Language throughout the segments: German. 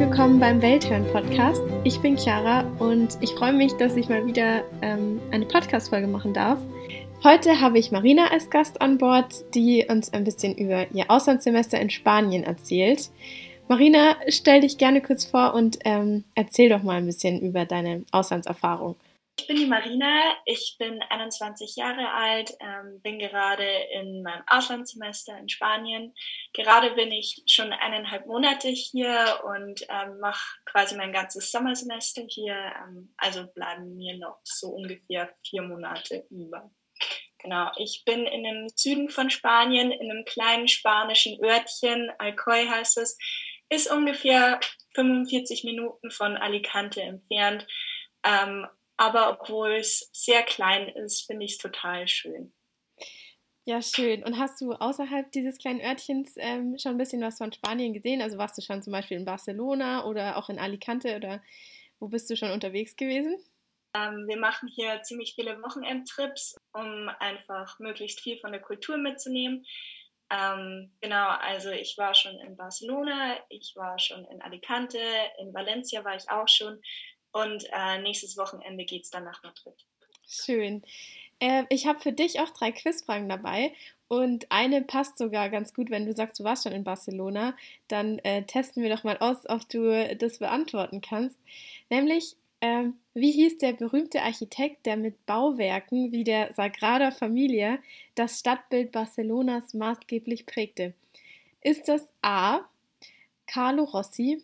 willkommen beim Welthören-Podcast. Ich bin Chiara und ich freue mich, dass ich mal wieder ähm, eine Podcast-Folge machen darf. Heute habe ich Marina als Gast an Bord, die uns ein bisschen über ihr Auslandssemester in Spanien erzählt. Marina, stell dich gerne kurz vor und ähm, erzähl doch mal ein bisschen über deine Auslandserfahrung. Ich bin die Marina, ich bin 21 Jahre alt, ähm, bin gerade in meinem Auslandssemester in Spanien. Gerade bin ich schon eineinhalb Monate hier und ähm, mache quasi mein ganzes Sommersemester hier. Ähm, also bleiben mir noch so ungefähr vier Monate über. Genau, ich bin in dem Süden von Spanien, in einem kleinen spanischen Örtchen, Alcoy heißt es, ist ungefähr 45 Minuten von Alicante entfernt. Ähm, aber obwohl es sehr klein ist, finde ich es total schön. Ja, schön. Und hast du außerhalb dieses kleinen Örtchens ähm, schon ein bisschen was von Spanien gesehen? Also warst du schon zum Beispiel in Barcelona oder auch in Alicante oder wo bist du schon unterwegs gewesen? Ähm, wir machen hier ziemlich viele Wochenendtrips, um einfach möglichst viel von der Kultur mitzunehmen. Ähm, genau, also ich war schon in Barcelona, ich war schon in Alicante, in Valencia war ich auch schon und äh, nächstes Wochenende geht es dann nach Madrid. Schön. Äh, ich habe für dich auch drei Quizfragen dabei und eine passt sogar ganz gut, wenn du sagst, du warst schon in Barcelona. Dann äh, testen wir doch mal aus, ob du das beantworten kannst. Nämlich, ähm, wie hieß der berühmte Architekt, der mit Bauwerken wie der Sagrada Familia das Stadtbild Barcelonas maßgeblich prägte? Ist das A. Carlo Rossi,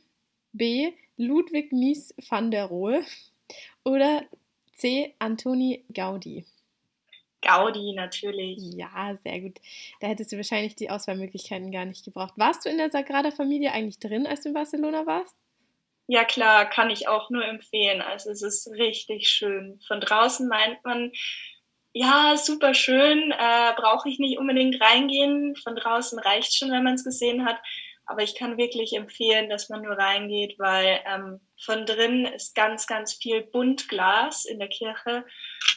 B. Ludwig Mies van der Rohe oder C. Antoni Gaudi? Gaudi natürlich. Ja, sehr gut. Da hättest du wahrscheinlich die Auswahlmöglichkeiten gar nicht gebraucht. Warst du in der Sagrada Familie eigentlich drin, als du in Barcelona warst? Ja klar, kann ich auch nur empfehlen. Also es ist richtig schön. Von draußen meint man, ja, super schön, äh, brauche ich nicht unbedingt reingehen. Von draußen reicht schon, wenn man es gesehen hat. Aber ich kann wirklich empfehlen, dass man nur reingeht, weil ähm, von drin ist ganz, ganz viel Buntglas in der Kirche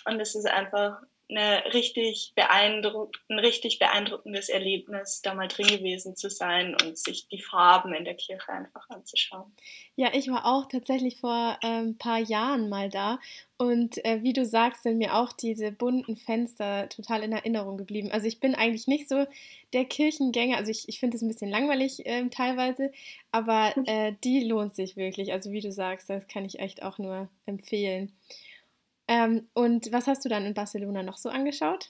und es ist einfach eine richtig beeindruck ein richtig beeindruckendes Erlebnis, da mal drin gewesen zu sein und sich die Farben in der Kirche einfach anzuschauen. Ja, ich war auch tatsächlich vor ein ähm, paar Jahren mal da und äh, wie du sagst, sind mir auch diese bunten Fenster total in Erinnerung geblieben. Also ich bin eigentlich nicht so der Kirchengänger, also ich, ich finde es ein bisschen langweilig äh, teilweise, aber äh, die lohnt sich wirklich. Also wie du sagst, das kann ich echt auch nur empfehlen. Ähm, und was hast du dann in Barcelona noch so angeschaut?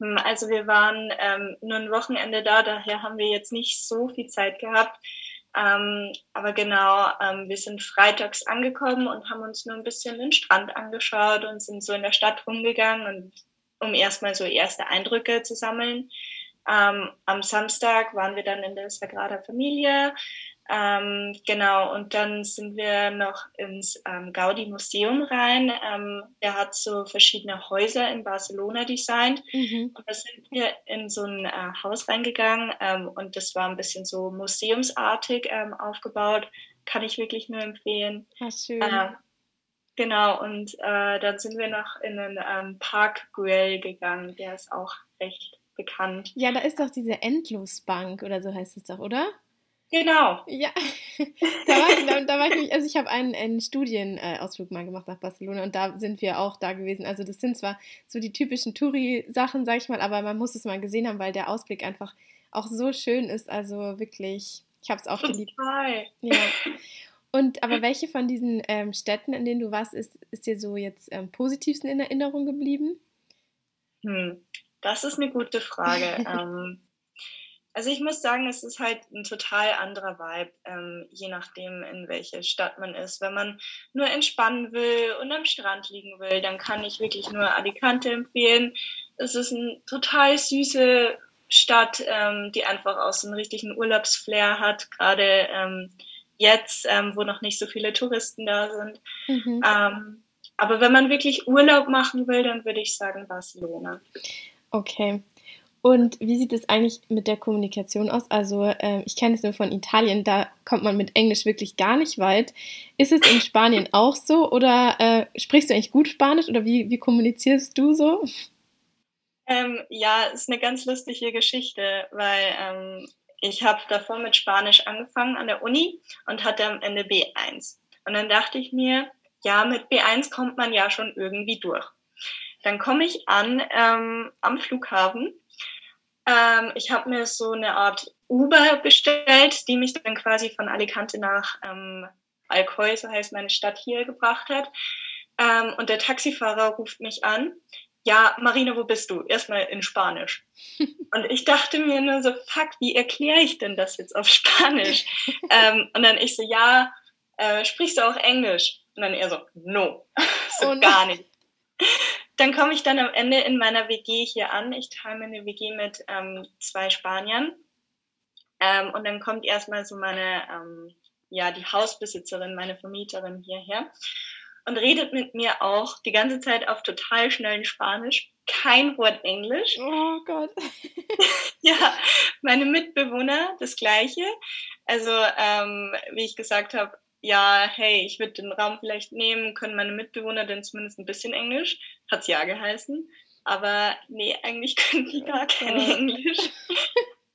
Hm, also wir waren ähm, nur ein Wochenende da, daher haben wir jetzt nicht so viel Zeit gehabt. Ähm, aber genau, ähm, wir sind freitags angekommen und haben uns nur ein bisschen den Strand angeschaut und sind so in der Stadt rumgegangen, und, um erstmal so erste Eindrücke zu sammeln. Ähm, am Samstag waren wir dann in der Sagrada Familie, ähm, genau, und dann sind wir noch ins ähm, Gaudi-Museum rein. Ähm, er hat so verschiedene Häuser in Barcelona designt. Mhm. Und da sind wir in so ein äh, Haus reingegangen ähm, und das war ein bisschen so museumsartig ähm, aufgebaut. Kann ich wirklich nur empfehlen. Ach, schön. Äh, genau, und äh, dann sind wir noch in den ähm, Park Güell gegangen. Der ist auch recht bekannt. Ja, da ist doch diese Endlosbank oder so heißt es doch, oder? Genau. Ja, da war ich, da, da war ich also ich habe einen, einen Studienausflug mal gemacht nach Barcelona und da sind wir auch da gewesen. Also das sind zwar so die typischen Touri-Sachen, sag ich mal, aber man muss es mal gesehen haben, weil der Ausblick einfach auch so schön ist. Also wirklich, ich habe es auch geliebt. Total. Ja. Und aber welche von diesen ähm, Städten, in denen du warst, ist, ist dir so jetzt ähm, positivsten in Erinnerung geblieben? Hm, das ist eine gute Frage. ähm, also ich muss sagen, es ist halt ein total anderer Vibe, ähm, je nachdem, in welche Stadt man ist. Wenn man nur entspannen will und am Strand liegen will, dann kann ich wirklich nur Alicante empfehlen. Es ist eine total süße Stadt, ähm, die einfach auch so einen richtigen Urlaubsflair hat, gerade ähm, jetzt, ähm, wo noch nicht so viele Touristen da sind. Mhm. Ähm, aber wenn man wirklich Urlaub machen will, dann würde ich sagen Barcelona. Okay. Und wie sieht es eigentlich mit der Kommunikation aus? Also äh, ich kenne es nur von Italien, da kommt man mit Englisch wirklich gar nicht weit. Ist es in Spanien auch so oder äh, sprichst du eigentlich gut Spanisch oder wie, wie kommunizierst du so? Ähm, ja, ist eine ganz lustige Geschichte, weil ähm, ich habe davor mit Spanisch angefangen an der Uni und hatte am Ende B1. Und dann dachte ich mir, ja, mit B1 kommt man ja schon irgendwie durch. Dann komme ich an ähm, am Flughafen. Ähm, ich habe mir so eine Art Uber bestellt, die mich dann quasi von Alicante nach ähm, Alcoy, so heißt meine Stadt hier, gebracht hat. Ähm, und der Taxifahrer ruft mich an. Ja, Marina, wo bist du? Erstmal in Spanisch. und ich dachte mir nur so, fuck, wie erkläre ich denn das jetzt auf Spanisch? ähm, und dann ich so, ja, äh, sprichst du auch Englisch? Und dann er so, no, so oh gar nicht. Dann komme ich dann am Ende in meiner WG hier an. Ich teile eine WG mit ähm, zwei Spaniern. Ähm, und dann kommt erstmal so meine, ähm, ja, die Hausbesitzerin, meine Vermieterin hierher und redet mit mir auch die ganze Zeit auf total schnellen Spanisch. Kein Wort Englisch. Oh Gott. ja, meine Mitbewohner das Gleiche. Also, ähm, wie ich gesagt habe, ja, hey, ich würde den Raum vielleicht nehmen, können meine Mitbewohner denn zumindest ein bisschen Englisch? Hat's ja geheißen. Aber nee, eigentlich können die gar kein Englisch.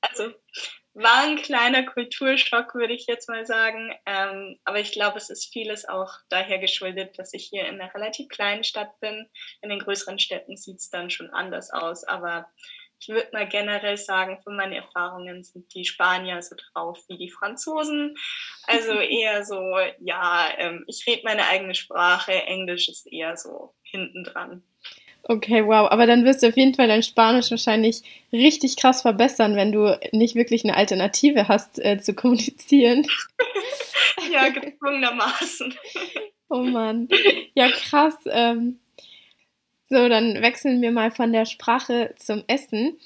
Also war ein kleiner Kulturschock, würde ich jetzt mal sagen. Ähm, aber ich glaube, es ist vieles auch daher geschuldet, dass ich hier in einer relativ kleinen Stadt bin. In den größeren Städten sieht es dann schon anders aus. Aber ich würde mal generell sagen, von meinen Erfahrungen sind die Spanier so drauf wie die Franzosen. Also eher so, ja, ähm, ich rede meine eigene Sprache, Englisch ist eher so hinten dran. Okay, wow. Aber dann wirst du auf jeden Fall dein Spanisch wahrscheinlich richtig krass verbessern, wenn du nicht wirklich eine Alternative hast äh, zu kommunizieren. ja, gezwungenermaßen. oh Mann. Ja, krass. Ähm, so, dann wechseln wir mal von der Sprache zum Essen.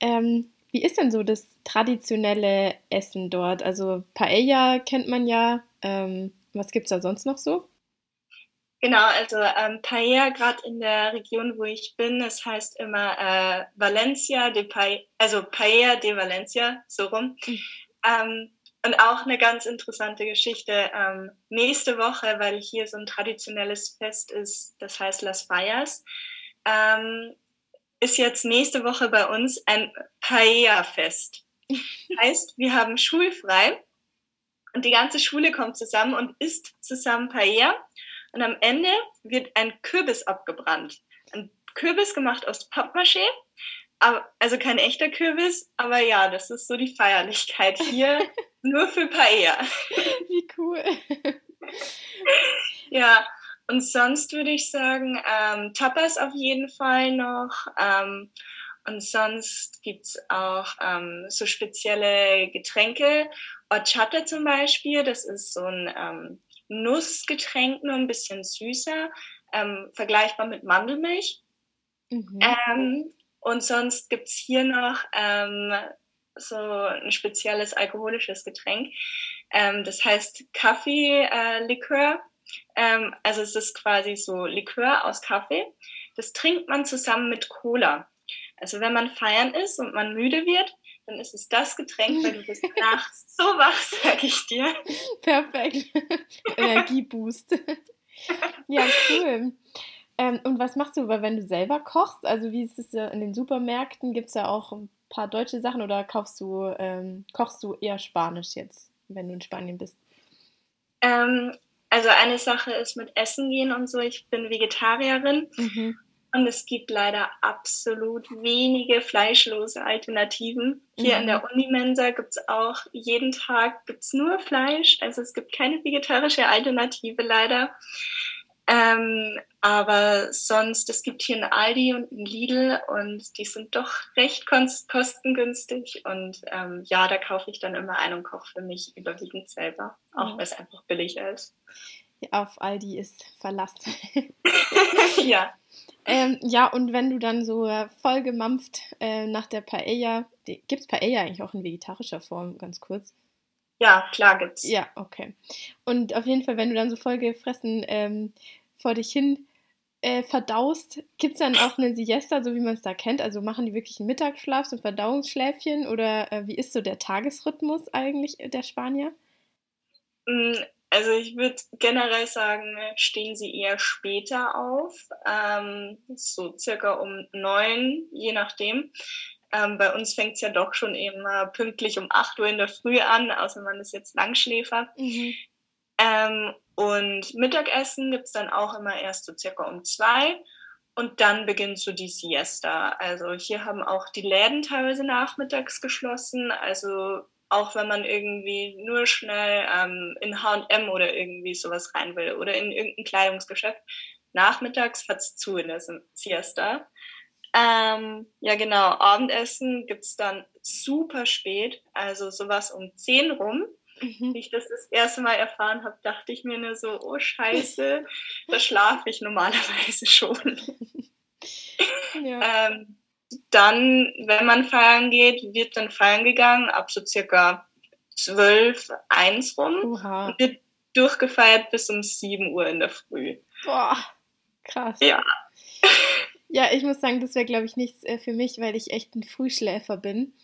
Ähm, wie ist denn so das traditionelle Essen dort? Also Paella kennt man ja. Ähm, was gibt es da sonst noch so? Genau, also ähm, Paella, gerade in der Region, wo ich bin, es heißt immer äh, Valencia de Paella, also Paella de Valencia, so rum. Mhm. Ähm, und auch eine ganz interessante Geschichte. Ähm, nächste Woche, weil hier so ein traditionelles Fest ist, das heißt Las Fallas, ähm, ist jetzt nächste Woche bei uns ein Paella-Fest. heißt, wir haben schulfrei und die ganze Schule kommt zusammen und isst zusammen Paella. Und am Ende wird ein Kürbis abgebrannt. Ein Kürbis gemacht aus Pappmaché. Also kein echter Kürbis, aber ja, das ist so die Feierlichkeit hier. nur für Paella. Wie cool. ja, und sonst würde ich sagen, ähm, Tapas auf jeden Fall noch. Ähm, und sonst gibt es auch ähm, so spezielle Getränke. Horchata zum Beispiel, das ist so ein ähm, Nussgetränk, nur ein bisschen süßer, ähm, vergleichbar mit Mandelmilch. Mhm. Und sonst gibt es hier noch ähm, so ein spezielles alkoholisches Getränk. Ähm, das heißt Kaffee-Likör. Äh, ähm, also es ist quasi so Likör aus Kaffee. Das trinkt man zusammen mit Cola. Also wenn man feiern ist und man müde wird, dann ist es das Getränk, weil du bist nachts so wach, sag ich dir. Perfekt. Energieboost. ja, cool. Ähm, und was machst du, wenn du selber kochst? Also wie ist es in den Supermärkten? Gibt es ja auch ein paar deutsche Sachen oder kaufst du, ähm, kochst du eher Spanisch jetzt, wenn du in Spanien bist? Ähm, also eine Sache ist mit Essen gehen und so. Ich bin Vegetarierin mhm. Und es gibt leider absolut wenige fleischlose Alternativen. Hier mhm. in der Unimensa gibt es auch jeden Tag gibt's nur Fleisch. Also es gibt keine vegetarische Alternative leider. Ähm, aber sonst, es gibt hier ein Aldi und ein Lidl und die sind doch recht kostengünstig. Und ähm, ja, da kaufe ich dann immer ein und koche für mich überwiegend selber, auch mhm. weil es einfach billiger ist. Auf Aldi ist Verlass. ja. Ähm, ja, und wenn du dann so äh, voll gemampft äh, nach der Paella, gibt es Paella eigentlich auch in vegetarischer Form, ganz kurz? Ja, klar gibt's. Ja, okay. Und auf jeden Fall, wenn du dann so voll gefressen ähm, vor dich hin äh, verdaust, gibt es dann auch eine Siesta, so wie man es da kennt? Also machen die wirklich einen Mittagsschlaf, so ein Verdauungsschläfchen oder äh, wie ist so der Tagesrhythmus eigentlich der Spanier? Mm, also ich würde generell sagen, stehen sie eher später auf, ähm, so circa um neun, je nachdem. Ähm, bei uns fängt es ja doch schon immer pünktlich um 8 Uhr in der Früh an, außer man ist jetzt Langschläfer. Mhm. Ähm, und Mittagessen gibt es dann auch immer erst so circa um zwei. Und dann beginnt so die Siesta. Also hier haben auch die Läden teilweise nachmittags geschlossen. Also auch wenn man irgendwie nur schnell ähm, in H&M oder irgendwie sowas rein will oder in irgendein Kleidungsgeschäft. Nachmittags hat es zu in der Siesta. Ähm, ja genau, Abendessen gibt es dann super spät, also sowas um 10 rum. Mhm. Wie ich das das erste Mal erfahren habe, dachte ich mir nur so, oh scheiße, da schlafe ich normalerweise schon. Ja. Ähm, dann, wenn man feiern geht, wird dann feiern gegangen, ab so circa 12, 1 rum. Oha. Und wird durchgefeiert bis um 7 Uhr in der Früh. Boah, krass. Ja. Ja, ich muss sagen, das wäre, glaube ich, nichts äh, für mich, weil ich echt ein Frühschläfer bin.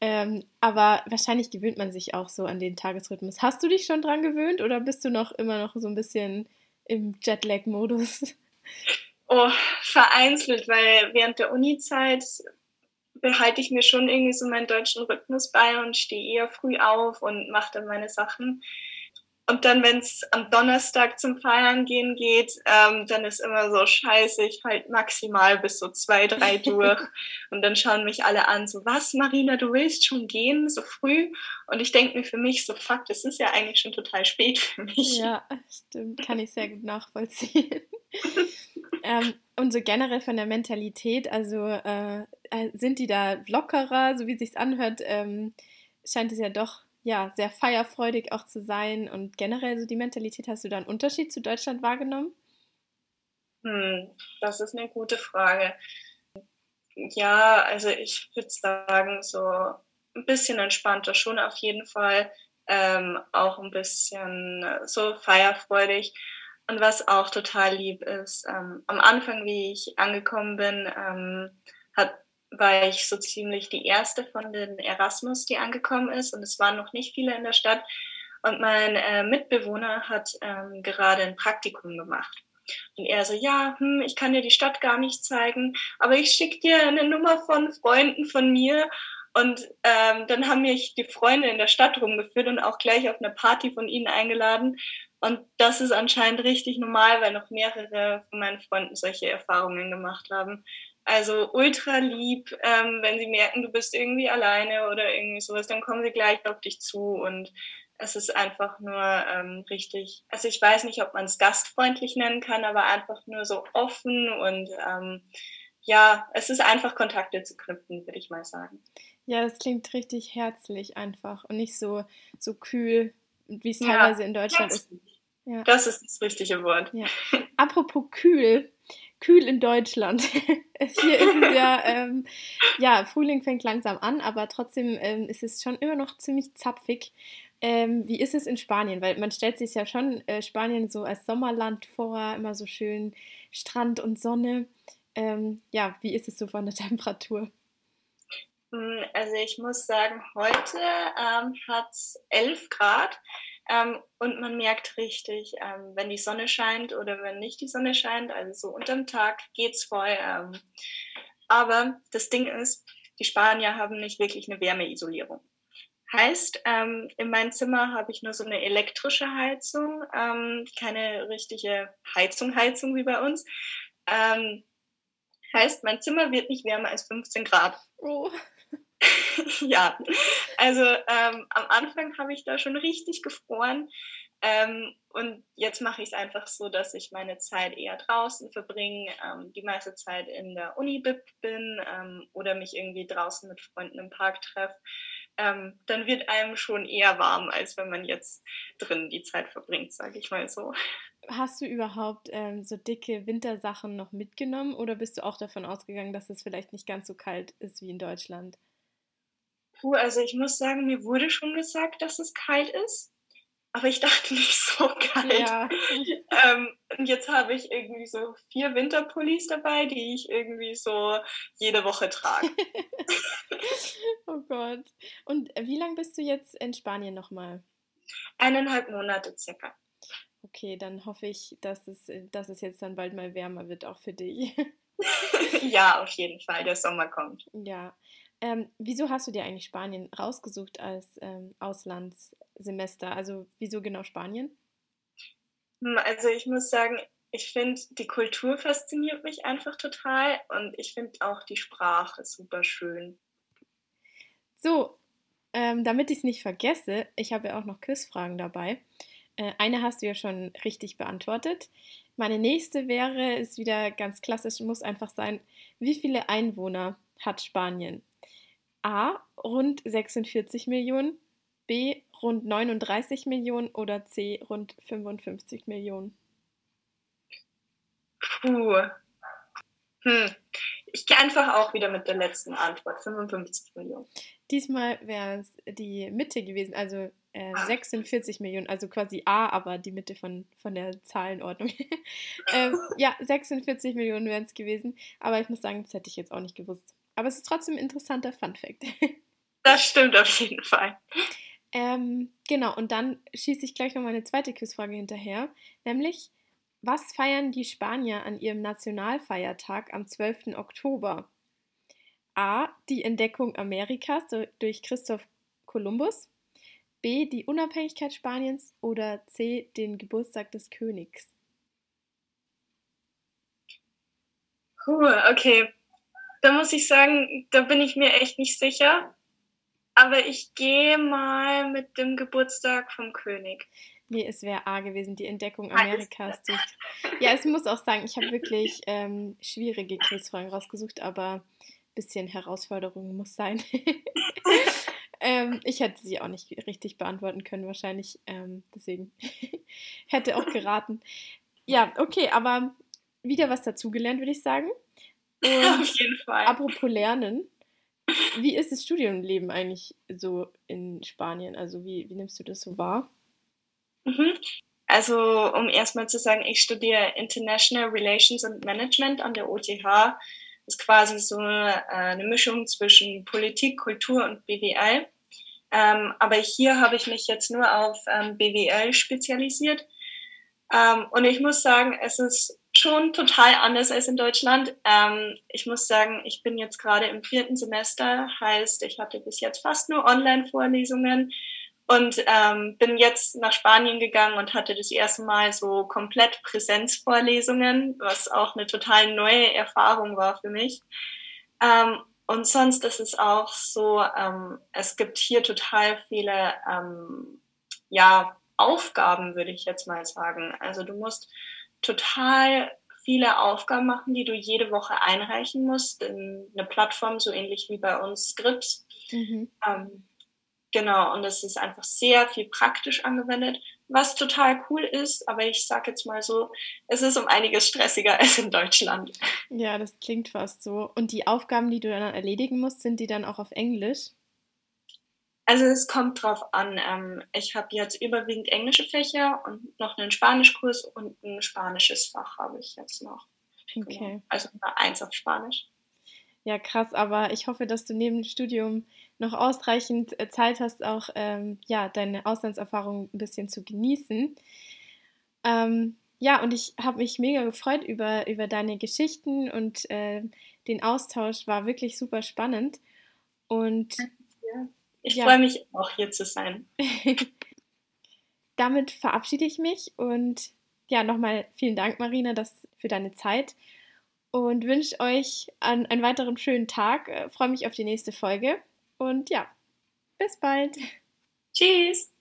Ähm, aber wahrscheinlich gewöhnt man sich auch so an den Tagesrhythmus. Hast du dich schon dran gewöhnt oder bist du noch immer noch so ein bisschen im Jetlag-Modus? Oh, vereinzelt, weil während der Uni-Zeit behalte ich mir schon irgendwie so meinen deutschen Rhythmus bei und stehe eher früh auf und mache dann meine Sachen. Und dann, wenn es am Donnerstag zum Feiern gehen geht, ähm, dann ist immer so scheiße, ich halt maximal bis so zwei, drei durch. und dann schauen mich alle an, so, was, Marina, du willst schon gehen, so früh? Und ich denke mir für mich so, fuck, das ist ja eigentlich schon total spät für mich. Ja, stimmt, kann ich sehr gut nachvollziehen. ähm, und so generell von der Mentalität, also äh, äh sind die da lockerer, so wie es sich anhört, ähm, scheint es ja doch ja, sehr feierfreudig auch zu sein und generell so die Mentalität, hast du da einen Unterschied zu Deutschland wahrgenommen? Hm, das ist eine gute Frage. Ja, also ich würde sagen, so ein bisschen entspannter schon auf jeden Fall, ähm, auch ein bisschen so feierfreudig. Und was auch total lieb ist, ähm, am Anfang, wie ich angekommen bin, ähm, hat war ich so ziemlich die erste von den Erasmus, die angekommen ist. Und es waren noch nicht viele in der Stadt. Und mein äh, Mitbewohner hat ähm, gerade ein Praktikum gemacht. Und er so, ja, hm, ich kann dir die Stadt gar nicht zeigen, aber ich schicke dir eine Nummer von Freunden von mir. Und ähm, dann haben mich die Freunde in der Stadt rumgeführt und auch gleich auf eine Party von ihnen eingeladen. Und das ist anscheinend richtig normal, weil noch mehrere von meinen Freunden solche Erfahrungen gemacht haben. Also ultra lieb, ähm, wenn sie merken, du bist irgendwie alleine oder irgendwie sowas, dann kommen sie gleich auf dich zu und es ist einfach nur ähm, richtig, also ich weiß nicht, ob man es gastfreundlich nennen kann, aber einfach nur so offen und ähm, ja, es ist einfach Kontakte zu knüpfen, würde ich mal sagen. Ja, das klingt richtig herzlich einfach und nicht so, so kühl, wie es teilweise ja, in Deutschland ist. Ja. Das ist das richtige Wort. Ja. Apropos kühl, kühl in Deutschland. Hier ist es ja, ähm, ja, Frühling fängt langsam an, aber trotzdem ähm, ist es schon immer noch ziemlich zapfig. Ähm, wie ist es in Spanien? Weil man stellt sich ja schon äh, Spanien so als Sommerland vor, immer so schön Strand und Sonne. Ähm, ja, wie ist es so von der Temperatur? Hm, also ich muss sagen, heute ähm, hat es 11 Grad. Ähm, und man merkt richtig, ähm, wenn die Sonne scheint oder wenn nicht die Sonne scheint, also so unterm Tag geht's voll. Ähm, aber das Ding ist, die Spanier haben nicht wirklich eine Wärmeisolierung. Heißt, ähm, in meinem Zimmer habe ich nur so eine elektrische Heizung, ähm, keine richtige Heizung, Heizung wie bei uns. Ähm, heißt, mein Zimmer wird nicht wärmer als 15 Grad. Oh. ja, also ähm, am Anfang habe ich da schon richtig gefroren. Ähm, und jetzt mache ich es einfach so, dass ich meine Zeit eher draußen verbringe, ähm, die meiste Zeit in der Uni-Bib bin ähm, oder mich irgendwie draußen mit Freunden im Park treffe. Ähm, dann wird einem schon eher warm, als wenn man jetzt drin die Zeit verbringt, sage ich mal so. Hast du überhaupt ähm, so dicke Wintersachen noch mitgenommen oder bist du auch davon ausgegangen, dass es vielleicht nicht ganz so kalt ist wie in Deutschland? Puh, also ich muss sagen, mir wurde schon gesagt, dass es kalt ist. Aber ich dachte nicht so kalt. Ja. ähm, und jetzt habe ich irgendwie so vier Winterpullis dabei, die ich irgendwie so jede Woche trage. oh Gott. Und wie lange bist du jetzt in Spanien nochmal? Eineinhalb Monate circa. Okay, dann hoffe ich, dass es, dass es jetzt dann bald mal wärmer wird, auch für dich. ja, auf jeden Fall. Der Sommer kommt. Ja. Ähm, wieso hast du dir eigentlich Spanien rausgesucht als ähm, Auslandssemester? Also wieso genau Spanien? Hm, also ich muss sagen, ich finde, die Kultur fasziniert mich einfach total und ich finde auch die Sprache super schön. So, ähm, damit ich es nicht vergesse, ich habe ja auch noch Quizfragen dabei. Äh, eine hast du ja schon richtig beantwortet. Meine nächste wäre, ist wieder ganz klassisch, muss einfach sein, wie viele Einwohner hat Spanien? A. Rund 46 Millionen, B. Rund 39 Millionen oder C. Rund 55 Millionen? Puh. Hm. Ich gehe einfach auch wieder mit der letzten Antwort, 55 Millionen. Diesmal wäre es die Mitte gewesen, also äh, 46 ah. Millionen, also quasi A, aber die Mitte von, von der Zahlenordnung. ähm, ja, 46 Millionen wären es gewesen, aber ich muss sagen, das hätte ich jetzt auch nicht gewusst. Aber es ist trotzdem ein interessanter Fun-Fact. das stimmt auf jeden Fall. Ähm, genau, und dann schieße ich gleich noch meine zweite Quizfrage hinterher, nämlich was feiern die Spanier an ihrem Nationalfeiertag am 12. Oktober? A. Die Entdeckung Amerikas durch Christoph Kolumbus. B. Die Unabhängigkeit Spaniens. Oder C. Den Geburtstag des Königs. Puh, okay. Da muss ich sagen, da bin ich mir echt nicht sicher. Aber ich gehe mal mit dem Geburtstag vom König. Nee, es wäre A gewesen, die Entdeckung Amerikas. Durch... Ja, es muss auch sagen, ich habe wirklich ähm, schwierige Quizfragen rausgesucht, aber ein bisschen Herausforderung muss sein. ähm, ich hätte sie auch nicht richtig beantworten können, wahrscheinlich. Ähm, deswegen hätte auch geraten. Ja, okay, aber wieder was dazugelernt, würde ich sagen. Und Auf jeden Fall. Apropos Lernen. Wie ist das Studienleben eigentlich so in Spanien? Also wie, wie nimmst du das so wahr? Mhm. Also um erstmal zu sagen, ich studiere International Relations and Management an der OTH. Das ist quasi so eine, eine Mischung zwischen Politik, Kultur und BWL. Ähm, aber hier habe ich mich jetzt nur auf ähm, BWL spezialisiert. Ähm, und ich muss sagen, es ist schon total anders als in Deutschland. Ähm, ich muss sagen, ich bin jetzt gerade im vierten Semester, heißt, ich hatte bis jetzt fast nur Online-Vorlesungen und ähm, bin jetzt nach Spanien gegangen und hatte das erste Mal so komplett Präsenzvorlesungen, was auch eine total neue Erfahrung war für mich. Ähm, und sonst ist es auch so, ähm, es gibt hier total viele ähm, ja, Aufgaben, würde ich jetzt mal sagen. Also du musst total viele Aufgaben machen, die du jede Woche einreichen musst in eine Plattform, so ähnlich wie bei uns Scripts. Mhm. Ähm, Genau, und es ist einfach sehr viel praktisch angewendet, was total cool ist, aber ich sage jetzt mal so, es ist um einiges stressiger als in Deutschland. Ja, das klingt fast so. Und die Aufgaben, die du dann erledigen musst, sind die dann auch auf Englisch? Also es kommt drauf an. Ähm, ich habe jetzt überwiegend englische Fächer und noch einen Spanischkurs und ein spanisches Fach habe ich jetzt noch. Okay. Genau. Also eins auf Spanisch. Ja, krass, aber ich hoffe, dass du neben dem Studium noch ausreichend äh, Zeit hast, auch ähm, ja, deine Auslandserfahrung ein bisschen zu genießen. Ähm, ja, und ich habe mich mega gefreut über, über deine Geschichten und äh, den Austausch war wirklich super spannend. Und ich ja. freue mich auch hier zu sein. Damit verabschiede ich mich und ja, nochmal vielen Dank, Marina, das, für deine Zeit und wünsche euch einen, einen weiteren schönen Tag. Äh, freue mich auf die nächste Folge und ja, bis bald. Tschüss.